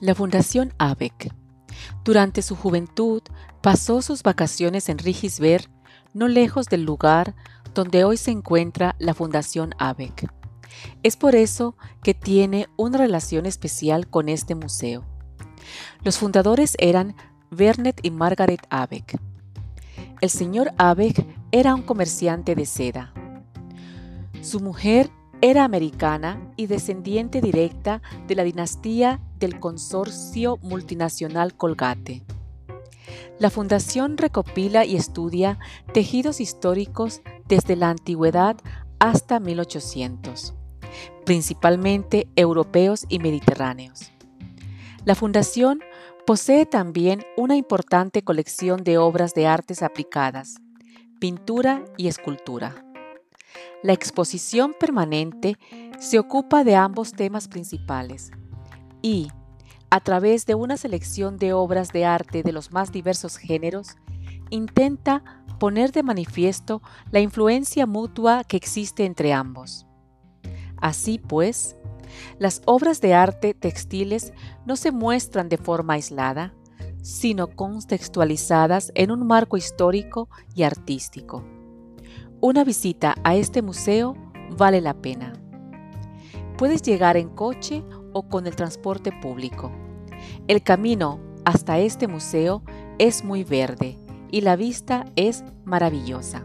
La Fundación ABEC. Durante su juventud pasó sus vacaciones en Rigisberg, no lejos del lugar donde hoy se encuentra la Fundación ABEC. Es por eso que tiene una relación especial con este museo. Los fundadores eran Vernet y Margaret Abeck. El señor Abeck era un comerciante de seda. Su mujer era americana y descendiente directa de la dinastía del consorcio multinacional Colgate. La fundación recopila y estudia tejidos históricos desde la antigüedad hasta 1800, principalmente europeos y mediterráneos. La fundación posee también una importante colección de obras de artes aplicadas, pintura y escultura. La exposición permanente se ocupa de ambos temas principales y, a través de una selección de obras de arte de los más diversos géneros, intenta poner de manifiesto la influencia mutua que existe entre ambos. Así pues, las obras de arte textiles no se muestran de forma aislada, sino contextualizadas en un marco histórico y artístico. Una visita a este museo vale la pena. Puedes llegar en coche o con el transporte público. El camino hasta este museo es muy verde y la vista es maravillosa.